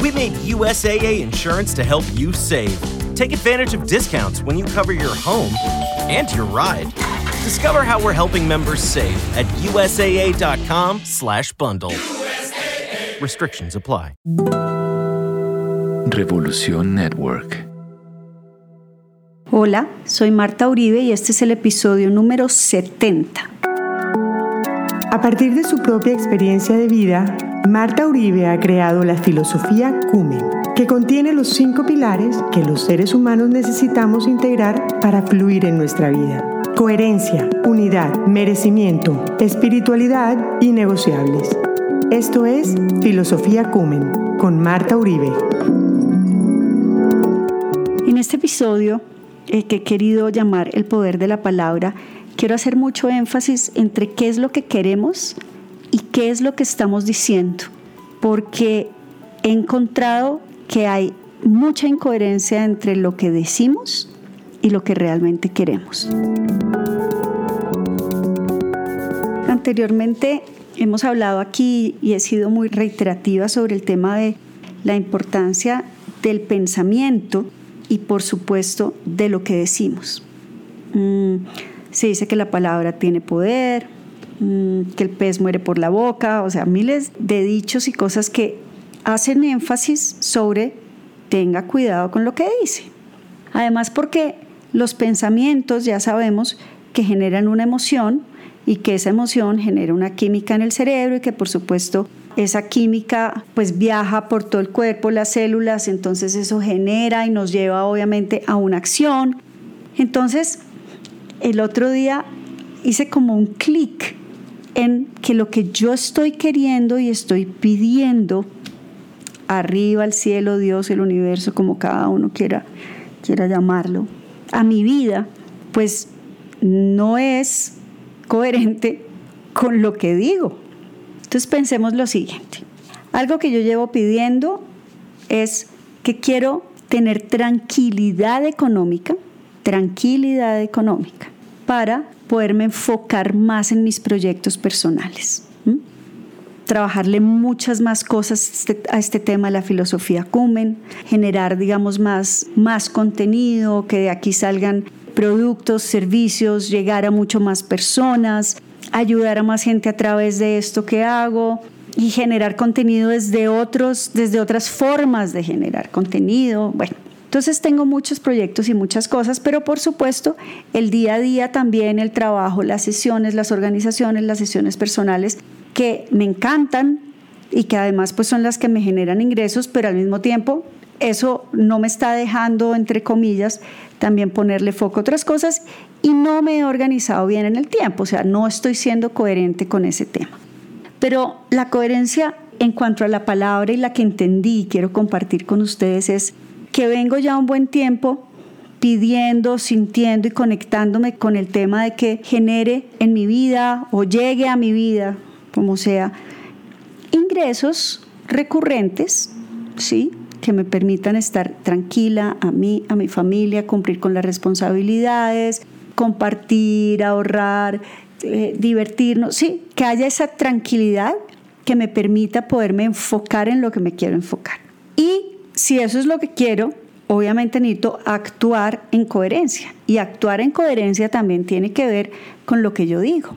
We made USAA insurance to help you save. Take advantage of discounts when you cover your home and your ride. Discover how we're helping members save at usaa.com/bundle. Restrictions apply. Revolución Network. Hola, soy Marta Uribe y este es el episodio número 70. A partir de su propia experiencia de vida, Marta Uribe ha creado la filosofía Cumen, que contiene los cinco pilares que los seres humanos necesitamos integrar para fluir en nuestra vida. Coherencia, unidad, merecimiento, espiritualidad y negociables. Esto es Filosofía Cumen con Marta Uribe. En este episodio, eh, que he querido llamar El poder de la palabra, quiero hacer mucho énfasis entre qué es lo que queremos qué es lo que estamos diciendo, porque he encontrado que hay mucha incoherencia entre lo que decimos y lo que realmente queremos. Anteriormente hemos hablado aquí y he sido muy reiterativa sobre el tema de la importancia del pensamiento y por supuesto de lo que decimos. Mm, se dice que la palabra tiene poder, mm, que el pez muere por la boca, o sea, miles de dichos y cosas que hacen énfasis sobre tenga cuidado con lo que dice. Además porque los pensamientos ya sabemos que generan una emoción y que esa emoción genera una química en el cerebro y que por supuesto esa química pues viaja por todo el cuerpo, las células, entonces eso genera y nos lleva obviamente a una acción. Entonces, el otro día hice como un clic que lo que yo estoy queriendo y estoy pidiendo arriba al cielo, Dios, el universo, como cada uno quiera, quiera llamarlo, a mi vida, pues no es coherente con lo que digo. Entonces pensemos lo siguiente. Algo que yo llevo pidiendo es que quiero tener tranquilidad económica, tranquilidad económica, para poderme enfocar más en mis proyectos personales. Trabajarle muchas más cosas este, a este tema de la filosofía Cumen, generar, digamos, más, más contenido, que de aquí salgan productos, servicios, llegar a mucho más personas, ayudar a más gente a través de esto que hago y generar contenido desde otros, desde otras formas de generar contenido. Bueno, entonces tengo muchos proyectos y muchas cosas, pero por supuesto el día a día también, el trabajo, las sesiones, las organizaciones, las sesiones personales que me encantan y que además pues son las que me generan ingresos, pero al mismo tiempo eso no me está dejando, entre comillas, también ponerle foco a otras cosas y no me he organizado bien en el tiempo, o sea, no estoy siendo coherente con ese tema. Pero la coherencia en cuanto a la palabra y la que entendí y quiero compartir con ustedes es que vengo ya un buen tiempo pidiendo, sintiendo y conectándome con el tema de que genere en mi vida o llegue a mi vida, como sea, ingresos recurrentes, ¿sí? que me permitan estar tranquila a mí, a mi familia, cumplir con las responsabilidades, compartir, ahorrar, eh, divertirnos, sí, que haya esa tranquilidad que me permita poderme enfocar en lo que me quiero enfocar. Y si eso es lo que quiero, obviamente necesito actuar en coherencia. Y actuar en coherencia también tiene que ver con lo que yo digo.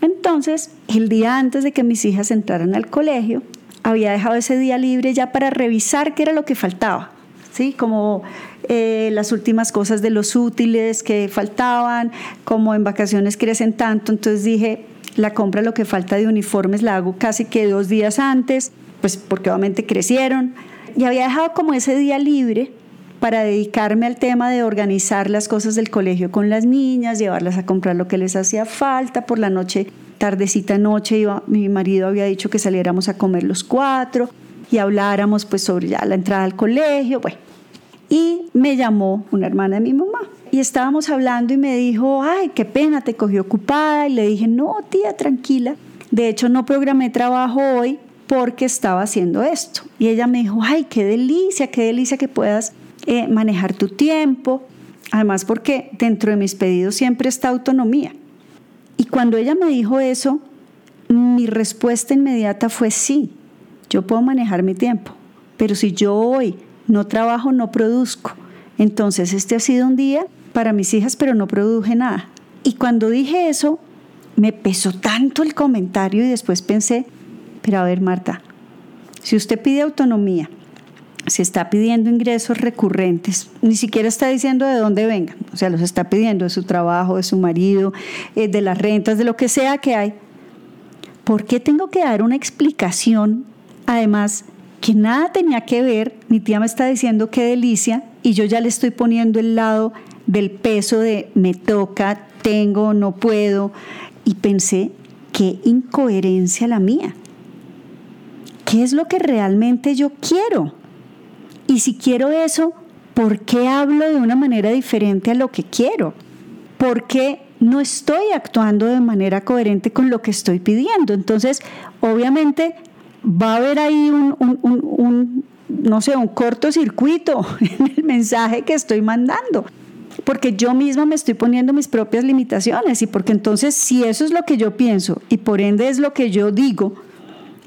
Entonces, el día antes de que mis hijas entraran al colegio, había dejado ese día libre ya para revisar qué era lo que faltaba, ¿sí? Como eh, las últimas cosas de los útiles que faltaban, como en vacaciones crecen tanto, entonces dije, la compra lo que falta de uniformes la hago casi que dos días antes, pues porque obviamente crecieron, y había dejado como ese día libre para dedicarme al tema de organizar las cosas del colegio con las niñas, llevarlas a comprar lo que les hacía falta por la noche tardecita noche iba, mi marido había dicho que saliéramos a comer los cuatro y habláramos pues sobre ya la entrada al colegio, bueno. Y me llamó una hermana de mi mamá y estábamos hablando y me dijo, ay, qué pena, te cogí ocupada. Y le dije, no, tía, tranquila. De hecho, no programé trabajo hoy porque estaba haciendo esto. Y ella me dijo, ay, qué delicia, qué delicia que puedas eh, manejar tu tiempo. Además, porque dentro de mis pedidos siempre está autonomía. Y cuando ella me dijo eso, mi respuesta inmediata fue sí, yo puedo manejar mi tiempo. pero si yo hoy no trabajo, no produzco. Entonces este ha sido un día para mis hijas, pero no produje nada. Y cuando dije eso, me pesó tanto el comentario y después pensé, pero a ver Marta, si usted pide autonomía, si está pidiendo ingresos recurrentes, ni siquiera está diciendo de dónde vengan, o sea, los está pidiendo de su trabajo, de su marido, eh, de las rentas, de lo que sea que hay. ¿Por qué tengo que dar una explicación, además, que nada tenía que ver? Mi tía me está diciendo qué delicia y yo ya le estoy poniendo el lado del peso de me toca, tengo, no puedo. Y pensé, qué incoherencia la mía. ¿Qué es lo que realmente yo quiero? Y si quiero eso, ¿por qué hablo de una manera diferente a lo que quiero? ¿Por qué no estoy actuando de manera coherente con lo que estoy pidiendo? Entonces, obviamente, va a haber ahí un, un no sé, un cortocircuito en el mensaje que estoy mandando porque yo misma me estoy poniendo mis propias limitaciones y porque entonces si eso es lo que yo pienso y por ende es lo que yo digo,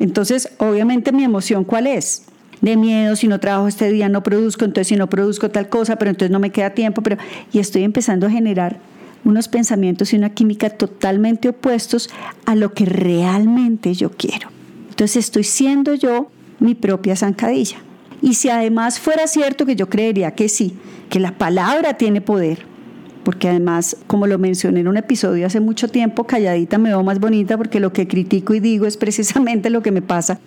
entonces obviamente mi emoción cuál es? de miedo, si no trabajo este día no produzco, entonces si no produzco tal cosa, pero entonces no me queda tiempo, pero y estoy empezando a generar unos pensamientos y una química totalmente opuestos a lo que realmente yo quiero. Entonces estoy siendo yo mi propia zancadilla. Y si además fuera cierto que yo creería que sí, que la palabra tiene poder, porque además, como lo mencioné en un episodio hace mucho tiempo, calladita me veo más bonita porque lo que critico y digo es precisamente lo que me pasa.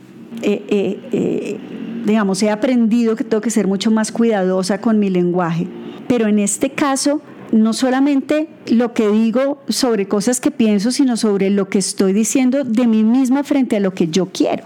Eh, eh, eh, digamos, he aprendido que tengo que ser mucho más cuidadosa con mi lenguaje, pero en este caso, no solamente lo que digo sobre cosas que pienso, sino sobre lo que estoy diciendo de mí misma frente a lo que yo quiero.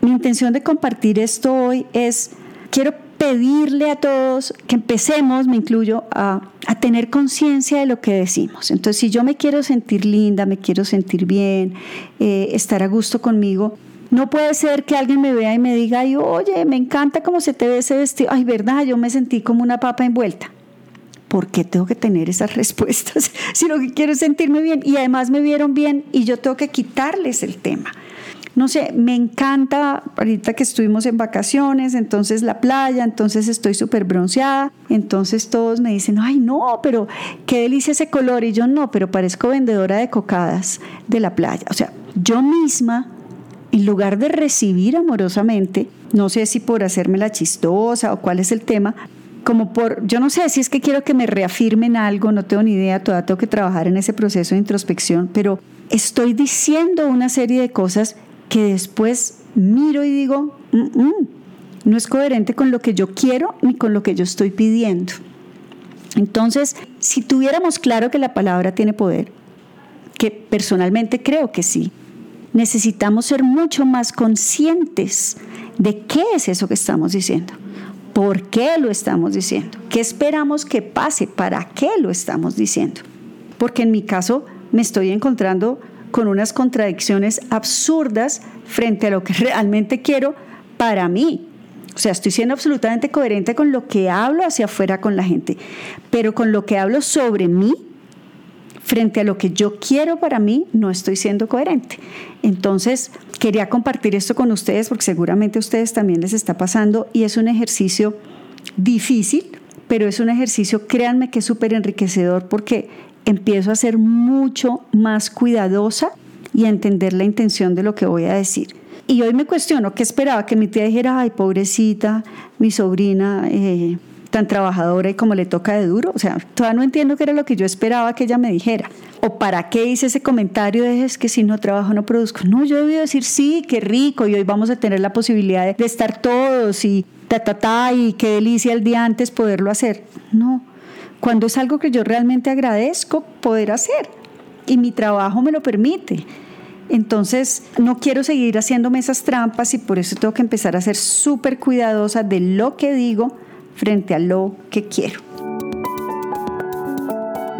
Mi intención de compartir esto hoy es, quiero pedirle a todos que empecemos, me incluyo, a, tener conciencia de lo que decimos. Entonces, si yo me quiero sentir linda, me quiero sentir bien, eh, estar a gusto conmigo, no puede ser que alguien me vea y me diga, Ay, oye, me encanta cómo se te ve ese vestido. Ay, verdad, yo me sentí como una papa envuelta. ¿Por qué tengo que tener esas respuestas si lo que quiero es sentirme bien? Y además me vieron bien y yo tengo que quitarles el tema no sé, me encanta ahorita que estuvimos en vacaciones, entonces la playa, entonces estoy súper bronceada, entonces todos me dicen, ay no, pero qué delicia ese color, y yo no, pero parezco vendedora de cocadas de la playa. O sea, yo misma, en lugar de recibir amorosamente, no sé si por hacerme la chistosa o cuál es el tema, como por, yo no sé si es que quiero que me reafirmen algo, no tengo ni idea, todavía tengo que trabajar en ese proceso de introspección, pero estoy diciendo una serie de cosas que después miro y digo, no es coherente con lo que yo quiero ni con lo que yo estoy pidiendo. Entonces, si tuviéramos claro que la palabra tiene poder, que personalmente creo que sí, necesitamos ser mucho más conscientes de qué es eso que estamos diciendo, por qué lo estamos diciendo, qué esperamos que pase, para qué lo estamos diciendo. Porque en mi caso me estoy encontrando con unas contradicciones absurdas frente a lo que realmente quiero para mí. O sea, estoy siendo absolutamente coherente con lo que hablo hacia afuera con la gente, pero con lo que hablo sobre mí, frente a lo que yo quiero para mí, no estoy siendo coherente. Entonces, quería compartir esto con ustedes porque seguramente a ustedes también les está pasando y es un ejercicio difícil, pero es un ejercicio, créanme que es súper enriquecedor porque empiezo a ser mucho más cuidadosa y a entender la intención de lo que voy a decir. Y hoy me cuestiono qué esperaba que mi tía dijera, ay, pobrecita, mi sobrina eh, tan trabajadora y como le toca de duro. O sea, todavía no entiendo qué era lo que yo esperaba que ella me dijera. O para qué hice ese comentario de es que si no trabajo no produzco. No, yo debí decir sí, qué rico y hoy vamos a tener la posibilidad de, de estar todos y ta, ta, ta, y qué delicia el día antes poderlo hacer. No, cuando es algo que yo realmente agradezco poder hacer y mi trabajo me lo permite. Entonces, no quiero seguir haciéndome esas trampas y por eso tengo que empezar a ser súper cuidadosa de lo que digo frente a lo que quiero.